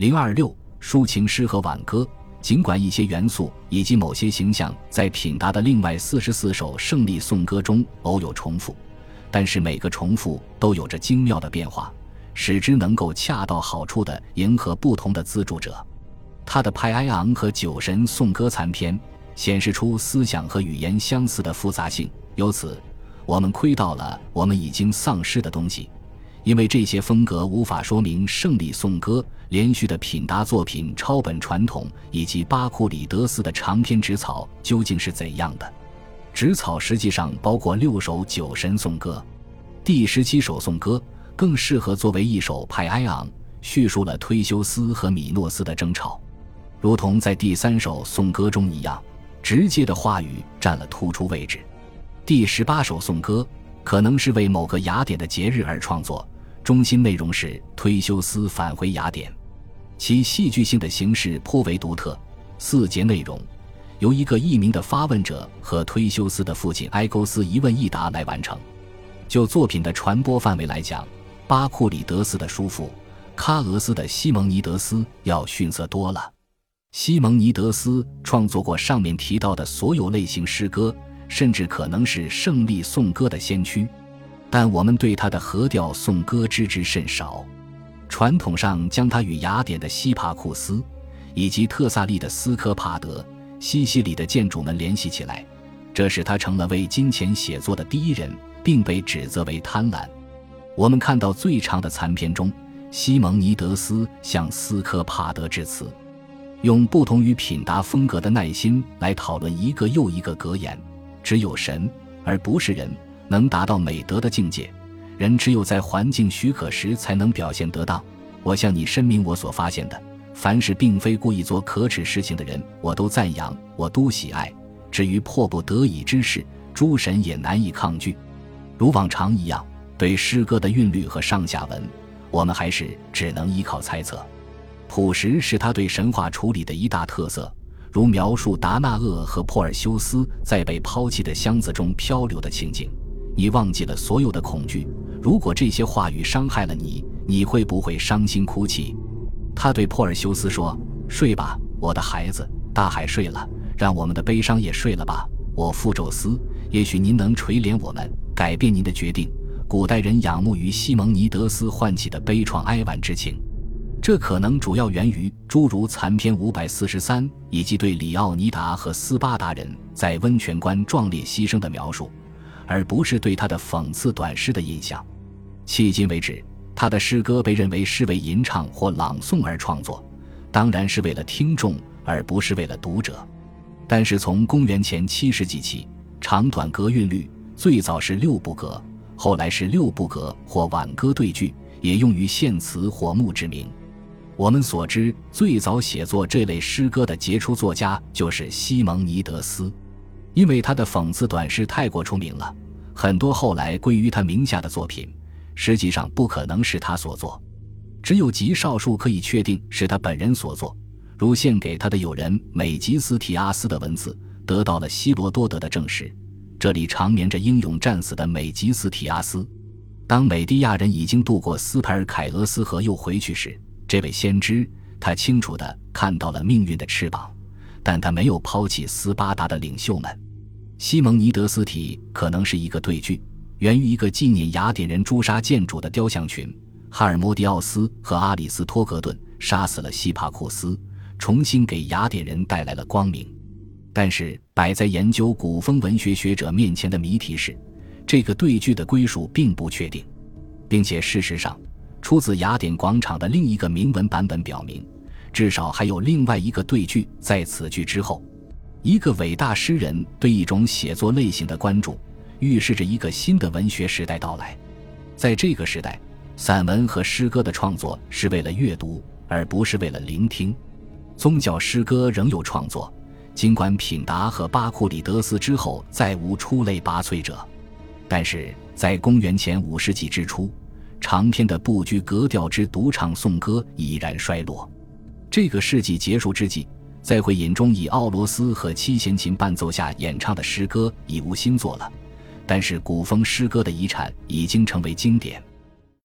零二六抒情诗和挽歌，尽管一些元素以及某些形象在品达的另外四十四首胜利颂歌中偶有重复，但是每个重复都有着精妙的变化，使之能够恰到好处地迎合不同的资助者。他的派埃昂和酒神颂歌残篇显示出思想和语言相似的复杂性，由此。我们窥到了我们已经丧失的东西，因为这些风格无法说明胜利颂歌连续的品达作品抄本传统以及巴库里德斯的长篇纸草究竟是怎样的。纸草实际上包括六首酒神颂歌，第十七首颂歌更适合作为一首派埃昂，叙述了忒修斯和米诺斯的争吵，如同在第三首颂歌中一样，直接的话语占了突出位置。第十八首颂歌可能是为某个雅典的节日而创作，中心内容是忒修斯返回雅典，其戏剧性的形式颇为独特。四节内容由一个匿名的发问者和忒修斯的父亲埃勾斯一问一答来完成。就作品的传播范围来讲，巴库里德斯的叔父喀俄斯的西蒙尼德斯要逊色多了。西蒙尼德斯创作过上面提到的所有类型诗歌。甚至可能是胜利颂歌的先驱，但我们对他的和调颂歌知之甚少。传统上将他与雅典的希帕库斯以及特萨利的斯科帕德、西西里的建筑们联系起来，这使他成了为金钱写作的第一人，并被指责为贪婪。我们看到最长的残篇中，西蒙尼德斯向斯科帕德致辞，用不同于品达风格的耐心来讨论一个又一个格言。只有神，而不是人，能达到美德的境界。人只有在环境许可时，才能表现得当。我向你申明我所发现的：凡是并非故意做可耻事情的人，我都赞扬，我都喜爱。至于迫不得已之事，诸神也难以抗拒。如往常一样，对诗歌的韵律和上下文，我们还是只能依靠猜测。朴实是他对神话处理的一大特色。如描述达纳厄和珀尔修斯在被抛弃的箱子中漂流的情景，你忘记了所有的恐惧。如果这些话语伤害了你，你会不会伤心哭泣？他对珀尔修斯说：“睡吧，我的孩子。大海睡了，让我们的悲伤也睡了吧。我父宙斯，也许您能垂怜我们，改变您的决定。”古代人仰慕于西蒙尼德斯唤起的悲怆哀婉之情。这可能主要源于诸如残篇五百四十三以及对里奥尼达和斯巴达人在温泉关壮烈牺牲的描述，而不是对他的讽刺短诗的印象。迄今为止，他的诗歌被认为是为吟唱或朗诵而创作，当然是为了听众，而不是为了读者。但是从公元前七世纪起，长短格韵律最早是六部格，后来是六部格或挽歌对句，也用于献词或墓志铭。我们所知，最早写作这类诗歌的杰出作家就是西蒙尼德斯，因为他的讽刺短诗太过出名了，很多后来归于他名下的作品，实际上不可能是他所作，只有极少数可以确定是他本人所作，如献给他的友人美吉斯提阿斯的文字得到了希罗多德的证实。这里长眠着英勇战死的美吉斯提阿斯。当美蒂亚人已经渡过斯派尔凯俄斯河又回去时。这位先知，他清楚地看到了命运的翅膀，但他没有抛弃斯巴达的领袖们。西蒙尼德斯体可能是一个对句，源于一个纪念雅典人诛杀建筑的雕像群。哈尔莫迪奥斯和阿里斯托格顿杀死了希帕库斯，重新给雅典人带来了光明。但是摆在研究古风文学学者面前的谜题是，这个对句的归属并不确定，并且事实上。出自雅典广场的另一个铭文版本表明，至少还有另外一个对句在此句之后。一个伟大诗人对一种写作类型的关注，预示着一个新的文学时代到来。在这个时代，散文和诗歌的创作是为了阅读，而不是为了聆听。宗教诗歌仍有创作，尽管品达和巴库里德斯之后再无出类拔萃者，但是在公元前五世纪之初。长篇的不拘格调之独唱颂歌已然衰落。这个世纪结束之际，在会引中以奥罗斯和七弦琴伴奏下演唱的诗歌已无新作了。但是古风诗歌的遗产已经成为经典。